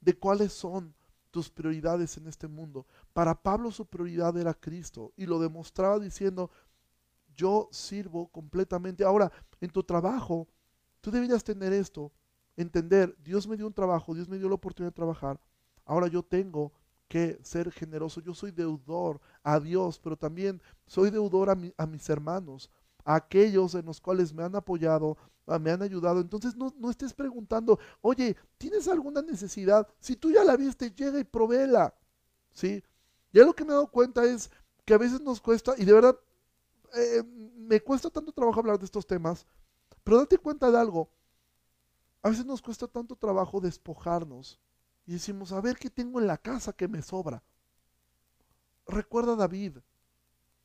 Speaker 1: de cuáles son tus prioridades en este mundo. Para Pablo su prioridad era Cristo y lo demostraba diciendo, yo sirvo completamente. Ahora, en tu trabajo, tú deberías tener esto, entender, Dios me dio un trabajo, Dios me dio la oportunidad de trabajar, Ahora yo tengo que ser generoso. Yo soy deudor a Dios, pero también soy deudor a, mis hermanos, a aquellos en los cuales me han apoyado, me han ayudado. Entonces no, no, estés preguntando, oye, ¿tienes alguna necesidad? Si tú ya la viste, llega y provéela. ¿Sí? Ya lo que me he dado cuenta es que a veces nos cuesta, y de verdad eh, me cuesta tanto trabajo hablar de estos temas, pero date cuenta de algo. A veces nos cuesta tanto trabajo despojarnos y decimos, a ver qué tengo en la casa que me sobra. Recuerda a David.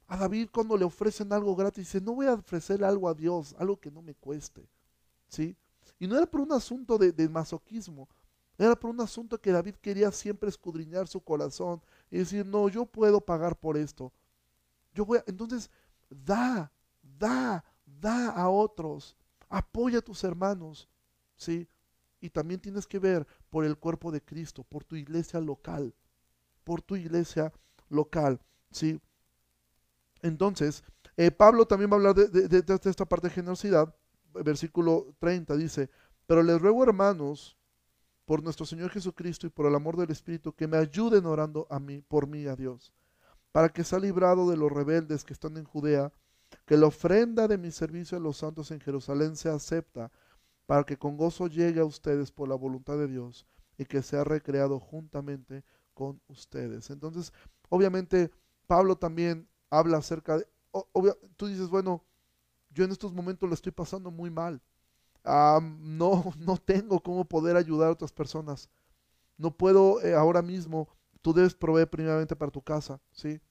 Speaker 1: A David cuando le ofrecen algo gratis, dice, no voy a ofrecer algo a Dios, algo que no me cueste. ¿Sí? Y no era por un asunto de, masoquismo, era por un asunto que David quería siempre escudriñar su corazón y decir, no, yo puedo pagar por esto. Yo voy Entonces, da, da, da a otros. Apoya a tus hermanos. ¿Sí? Y también tienes que ver por el cuerpo de Cristo, por tu iglesia local, por tu iglesia local, ¿sí? Entonces, eh, Pablo también va a hablar de, esta parte de generosidad. Versículo 30 dice, pero les ruego hermanos, por nuestro Señor Jesucristo y por el amor del Espíritu, que me ayuden orando a mí, por mí a Dios, para que sea librado de los rebeldes que están en Judea, que la ofrenda de mi servicio a los santos en Jerusalén se acepta para que con gozo llegue a ustedes por la voluntad de Dios y que sea recreado juntamente con ustedes. Entonces, obviamente, Pablo también habla acerca de, tú dices, bueno, yo en estos momentos lo estoy pasando muy mal. no, no tengo cómo poder ayudar a otras personas. No puedo eh, ahora mismo tú debes proveer primeramente para tu casa, ¿sí?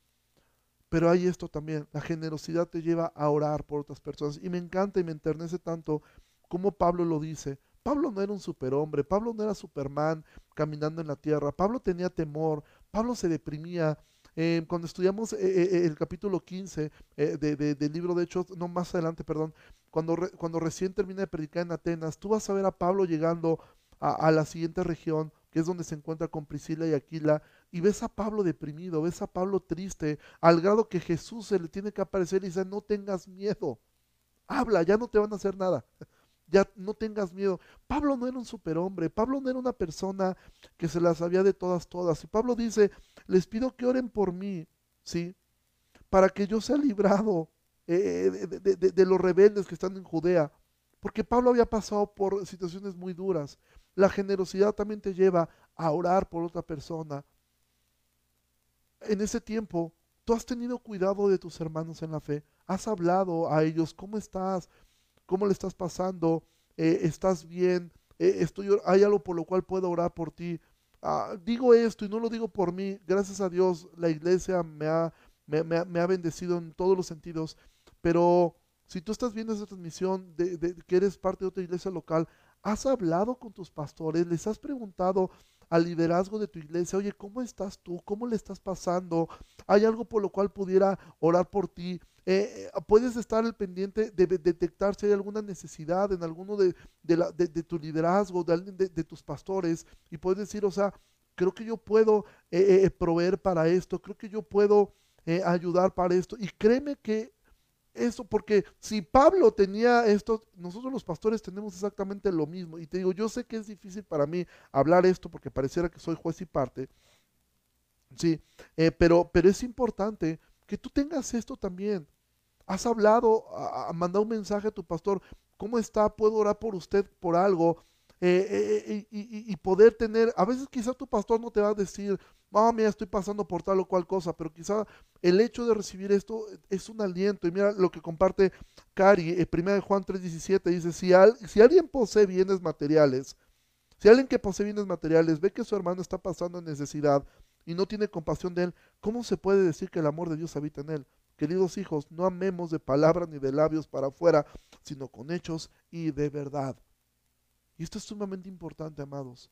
Speaker 1: Pero hay esto también, la generosidad te lleva a orar por otras personas. Y me encanta y me enternece tanto como Pablo lo dice. Pablo no era un superhombre, Pablo no era Superman caminando en la tierra, Pablo tenía temor, Pablo se deprimía. Eh, cuando estudiamos eh, eh, el capítulo 15 del libro de Hechos, no más adelante, perdón, cuando, cuando recién termina de predicar en Atenas, tú vas a ver a Pablo llegando a, a la siguiente región, que es donde se encuentra con Priscila y Aquila, y ves a Pablo deprimido, ves a Pablo triste, al grado que Jesús se le tiene que aparecer y dice, no tengas miedo, habla, ya no te van a hacer nada ya no tengas miedo. Pablo no era un superhombre, Pablo no era una persona que se las sabía de todas, todas. Y Pablo dice, les pido que oren por mí, ¿sí? Para que yo sea librado eh, de, de, los rebeldes que están en Judea. Porque Pablo había pasado por situaciones muy duras. La generosidad también te lleva a orar por otra persona. En ese tiempo, tú has tenido cuidado de tus hermanos en la fe. Has hablado a ellos, ¿cómo estás? ¿Cómo le estás pasando? Eh, ¿Estás bien? Eh, estoy, ¿Hay algo por lo cual puedo orar por ti? Ah, digo esto y no lo digo por mí. Gracias a Dios la iglesia me ha, me, me, ha bendecido en todos los sentidos. Pero si tú estás viendo esa transmisión de, de, que eres parte de otra iglesia local, has hablado con tus pastores, les has preguntado al liderazgo de tu iglesia, oye, ¿cómo estás tú? ¿Cómo le estás pasando? ¿Hay algo por lo cual pudiera orar por ti? Eh, eh, puedes estar al pendiente de, detectar si hay alguna necesidad en alguno de, de, tu liderazgo, de, tus pastores, y puedes decir, o sea, creo que yo puedo eh, proveer para esto, creo que yo puedo ayudar para esto. Y créeme que eso, porque si Pablo tenía esto, nosotros los pastores tenemos exactamente lo mismo. Y te digo, yo sé que es difícil para mí hablar esto porque pareciera que soy juez y parte. Sí, pero, pero es importante que tú tengas esto también. Has hablado, ha mandado un mensaje a tu pastor, ¿cómo está? ¿Puedo orar por usted por algo? Eh, eh, eh, y, poder tener, a veces quizá tu pastor no te va a decir, ah, mira, estoy pasando por tal o cual cosa, pero quizá el hecho de recibir esto es un aliento. Y mira lo que comparte Cari, en 1 Juan 3:17, dice, si, si alguien posee bienes materiales, si alguien que posee bienes materiales ve que su hermano está pasando en necesidad y no tiene compasión de él, ¿cómo se puede decir que el amor de Dios habita en él? Queridos hijos, no amemos de palabras ni de labios para afuera, sino con hechos y de verdad. Y esto es sumamente importante, amados,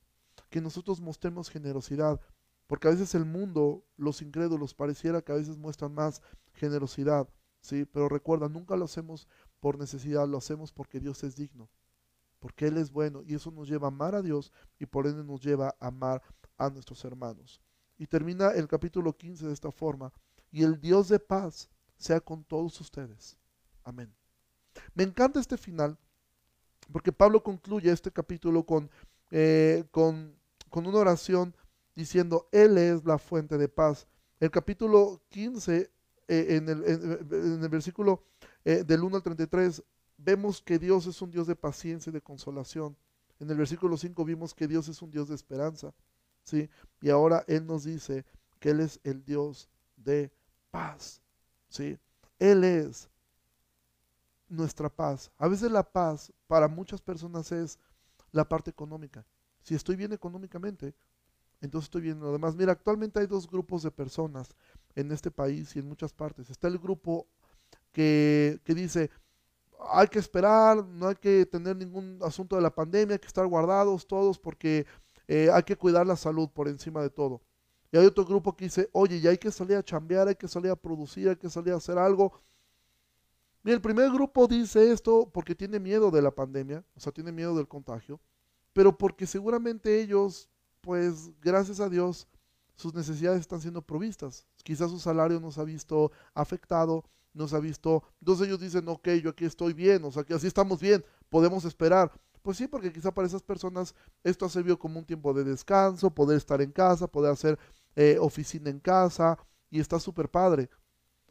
Speaker 1: que nosotros mostremos generosidad, porque a veces el mundo, los incrédulos, pareciera que a veces muestran más generosidad, ¿sí? Pero recuerda, nunca lo hacemos por necesidad, lo hacemos porque Dios es digno, porque Él es bueno, y eso nos lleva a amar a Dios y por ende nos lleva a amar a nuestros hermanos. Y termina el capítulo 15 de esta forma, y el Dios de paz sea con todos ustedes. Amén. Me encanta este final, porque Pablo concluye este capítulo con, eh, con, con, una oración diciendo, Él es la fuente de paz. El capítulo 15, eh, en, el, en, el, versículo eh, del 1 al 33, vemos que Dios es un Dios de paciencia y de consolación. En el versículo 5 vimos que Dios es un Dios de esperanza. ¿sí? Y ahora Él nos dice que Él es el Dios de paz. ¿Sí? Él es nuestra paz. A veces la paz para muchas personas es la parte económica. Si estoy bien económicamente, entonces estoy bien. Además, mira, actualmente hay dos grupos de personas en este país y en muchas partes. Está el grupo que, dice, hay que esperar, no hay que tener ningún asunto de la pandemia, hay que estar guardados todos porque eh, hay que cuidar la salud por encima de todo. Y hay otro grupo que dice, oye, ya hay que salir a chambear, hay que salir a producir, hay que salir a hacer algo. Y el primer grupo dice esto porque tiene miedo de la pandemia, o sea, tiene miedo del contagio, pero porque seguramente ellos, pues gracias a Dios, sus necesidades están siendo provistas. Quizás su salario nos ha visto afectado, nos ha visto, entonces ellos dicen, ok, yo aquí estoy bien, o sea, que así estamos bien, podemos esperar. Pues sí, porque quizá para esas personas esto ha servido como un tiempo de descanso, poder estar en casa, poder hacer eh, oficina en casa y está súper padre.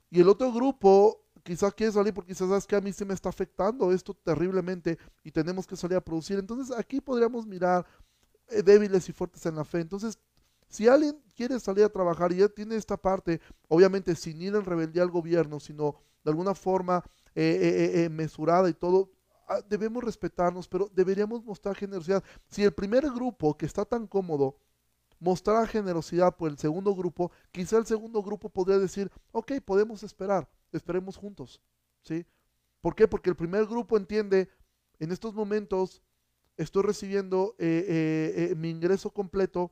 Speaker 1: Y el otro grupo quizás quiere salir porque quizás sabes que a mí se me está afectando esto terriblemente y tenemos que salir a producir. Entonces aquí podríamos mirar eh, débiles y fuertes en la fe. Entonces, si alguien quiere salir a trabajar y ya tiene esta parte, obviamente sin ir en rebeldía al gobierno, sino de alguna forma eh, mesurada y todo, ah, debemos respetarnos, pero deberíamos mostrar generosidad. Si el primer grupo que está tan cómodo mostrara generosidad por el segundo grupo, quizá el segundo grupo podría decir, ok, podemos esperar, esperemos juntos. ¿sí? ¿Por qué? Porque el primer grupo entiende, en estos momentos estoy recibiendo eh, eh, eh, mi ingreso completo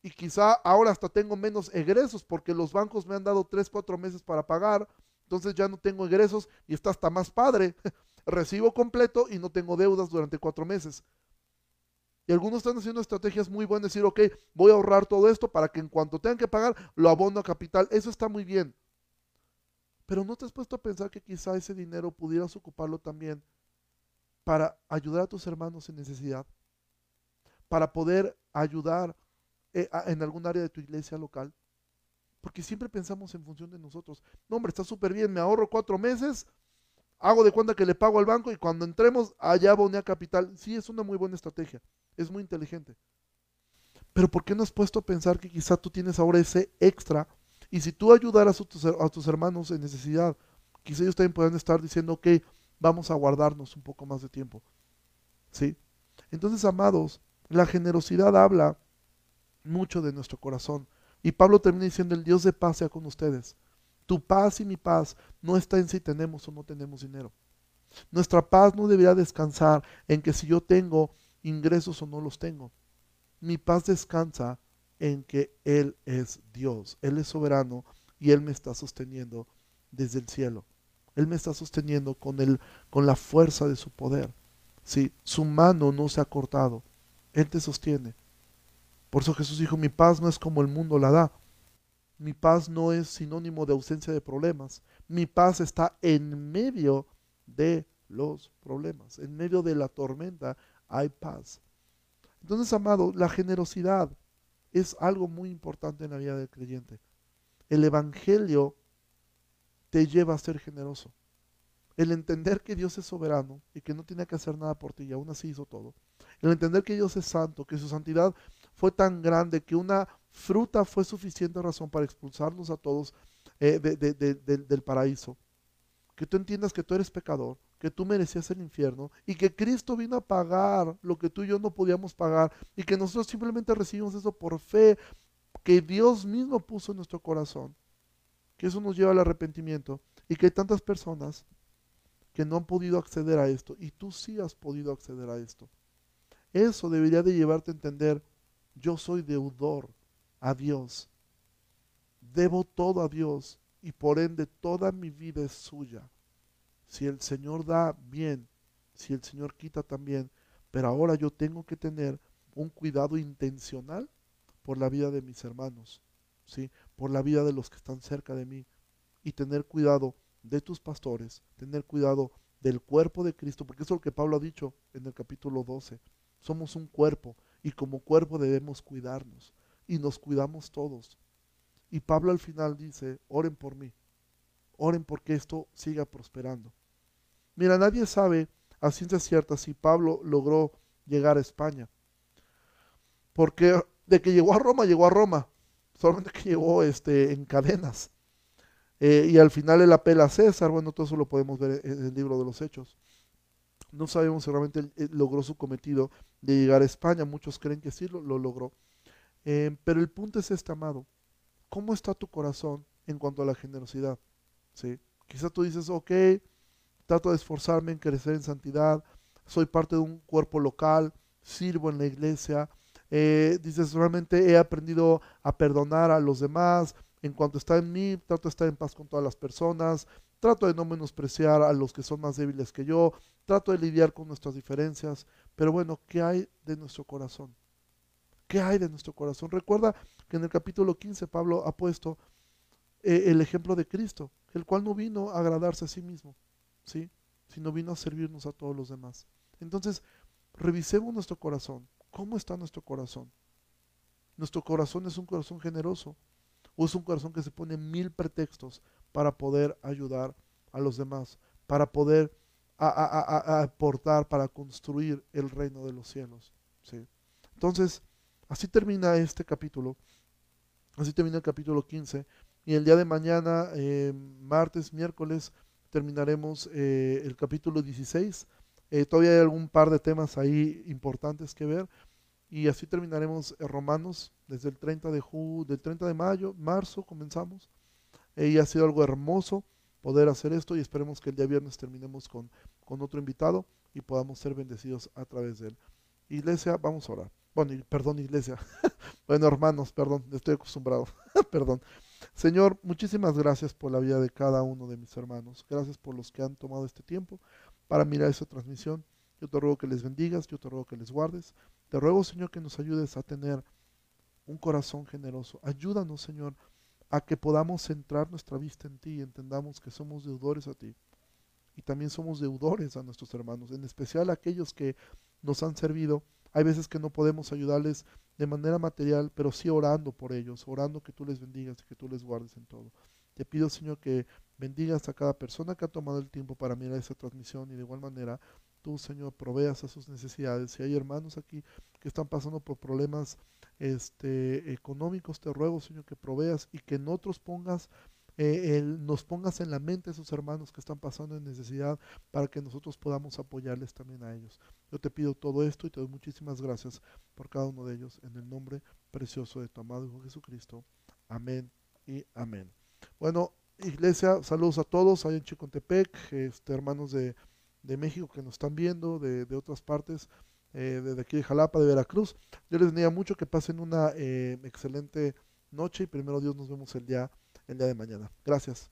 Speaker 1: y quizá ahora hasta tengo menos egresos porque los bancos me han dado 3, 4 meses para pagar, entonces ya no tengo egresos y está hasta más padre. Recibo completo y no tengo deudas durante cuatro meses. Algunos están haciendo estrategias muy buenas, decir, ok, voy a ahorrar todo esto para que en cuanto tengan que pagar, lo abono a capital. Eso está muy bien. Pero ¿no te has puesto a pensar que quizá ese dinero pudieras ocuparlo también para ayudar a tus hermanos en necesidad? Para poder ayudar eh, en algún área de tu iglesia local. Porque siempre pensamos en función de nosotros. No, hombre, está súper bien, me ahorro cuatro meses, hago de cuenta que le pago al banco y cuando entremos allá aboné capital. Sí, es una muy buena estrategia, es muy inteligente. Pero ¿por qué no has puesto a pensar que quizá tú tienes ahora ese extra y si tú ayudaras a tus, hermanos en necesidad, quizá ellos también puedan estar diciendo, ok, vamos a guardarnos un poco más de tiempo. ¿Sí? Entonces, amados, la generosidad habla mucho de nuestro corazón. Y Pablo termina diciendo, el Dios de paz sea con ustedes. Tu paz y mi paz no está en si tenemos o no tenemos dinero. Nuestra paz no debería descansar en que si yo tengo ingresos o no los tengo. Mi paz descansa en que Él es Dios, Él es soberano y Él me está sosteniendo desde el cielo. Él me está sosteniendo con, el, con la fuerza de su poder. Sí, su mano no se ha cortado. Él te sostiene. Por eso Jesús dijo, mi paz no es como el mundo la da. Mi paz no es sinónimo de ausencia de problemas. Mi paz está en medio de los problemas. En medio de la tormenta hay paz. Entonces, amado, la generosidad es algo muy importante en la vida del creyente. El Evangelio te lleva a ser generoso. El entender que Dios es soberano y que no tiene que hacer nada por ti y aún así hizo todo. El entender que Dios es santo, que su santidad fue tan grande que una fruta fue suficiente razón para expulsarnos a todos eh, del paraíso. Que tú entiendas que tú eres pecador, que tú merecías el infierno y que Cristo vino a pagar lo que tú y yo no podíamos pagar y que nosotros simplemente recibimos eso por fe que Dios mismo puso en nuestro corazón. Que eso nos lleva al arrepentimiento y que hay tantas personas que no han podido acceder a esto y tú sí has podido acceder a esto. Eso debería de llevarte a entender yo soy deudor a Dios. Debo todo a Dios y por ende toda mi vida es suya. Si el Señor da bien, si el Señor quita también, pero ahora yo tengo que tener un cuidado intencional por la vida de mis hermanos, ¿sí? por la vida de los que están cerca de mí y tener cuidado de tus pastores, tener cuidado del cuerpo de Cristo, porque eso es lo que Pablo ha dicho en el capítulo 12. Somos un cuerpo y como cuerpo debemos cuidarnos y nos cuidamos todos. Y Pablo al final dice, oren por mí, oren porque esto siga prosperando. Mira, nadie sabe a ciencia cierta si Pablo logró llegar a España. Porque de que llegó a Roma, llegó a Roma. Solamente que llegó este, en cadenas. Eh, y al final él apela a César. Bueno, todo eso lo podemos ver en el libro de los Hechos. No sabemos si realmente logró su cometido de llegar a España. Muchos creen que sí lo, logró. Eh, pero el punto es este, amado. ¿Cómo está tu corazón en cuanto a la generosidad? ¿Sí? Quizá tú dices, ok, trato de esforzarme en crecer en santidad, soy parte de un cuerpo local, sirvo en la iglesia. Eh, dices, realmente he aprendido a perdonar a los demás. En cuanto está en mí, trato de estar en paz con todas las personas. Trato de no menospreciar a los que son más débiles que yo. Trato de lidiar con nuestras diferencias. Pero bueno, ¿qué hay de nuestro corazón? ¿Qué hay de nuestro corazón? Recuerda que en el capítulo 15 Pablo ha puesto eh, el ejemplo de Cristo, el cual no vino a agradarse a sí mismo, ¿sí? sino vino a servirnos a todos los demás. Entonces, revisemos nuestro corazón. ¿Cómo está nuestro corazón? ¿Nuestro corazón es un corazón generoso? ¿O es un corazón que se pone mil pretextos para poder ayudar a los demás, para poder aportar, para construir el reino de los cielos. ¿sí? Entonces, así termina este capítulo, así termina el capítulo 15, y el día de mañana, eh, martes, miércoles, terminaremos eh, el capítulo 16. Eh, todavía hay algún par de temas ahí importantes que ver. Y así terminaremos Romanos desde el 30 de, ju del 30 de mayo, marzo comenzamos. y ha sido algo hermoso poder hacer esto y esperemos que el día viernes terminemos con, con otro invitado y podamos ser bendecidos a través de él. Iglesia, vamos a orar. Bueno, perdón, iglesia. bueno, hermanos, perdón, estoy acostumbrado. perdón. Señor, muchísimas gracias por la vida de cada uno de mis hermanos. Gracias por los que han tomado este tiempo para mirar esa transmisión. Yo te ruego que les bendigas, yo te ruego que les guardes. Te ruego, Señor, que nos ayudes a tener un corazón generoso. Ayúdanos, Señor, a que podamos centrar nuestra vista en ti y entendamos que somos deudores a ti. Y también somos deudores a nuestros hermanos, en especial a aquellos que nos han servido. Hay veces que no podemos ayudarles de manera material, pero sí orando por ellos, orando que tú les bendigas y que tú les guardes en todo. Te pido, Señor, que bendigas a cada persona que ha tomado el tiempo para mirar esa transmisión y de igual manera tú, Señor, proveas a sus necesidades. Si hay hermanos aquí que están pasando por problemas este, económicos, te ruego, Señor, que proveas y que en otros pongas, eh, nos pongas en la mente a esos hermanos que están pasando en necesidad para que nosotros podamos apoyarles también a ellos. Yo te pido todo esto y te doy muchísimas gracias por cada uno de ellos en el nombre precioso de tu amado Hijo Jesucristo. Amén y amén. Bueno, iglesia, saludos a todos, hay en Chicontepec, este, hermanos de, México que nos están viendo, de, de otras partes eh, desde aquí de Jalapa, de Veracruz. Yo les bendiga mucho, que pasen una eh, excelente noche y primero Dios nos vemos el día, el día de mañana. Gracias.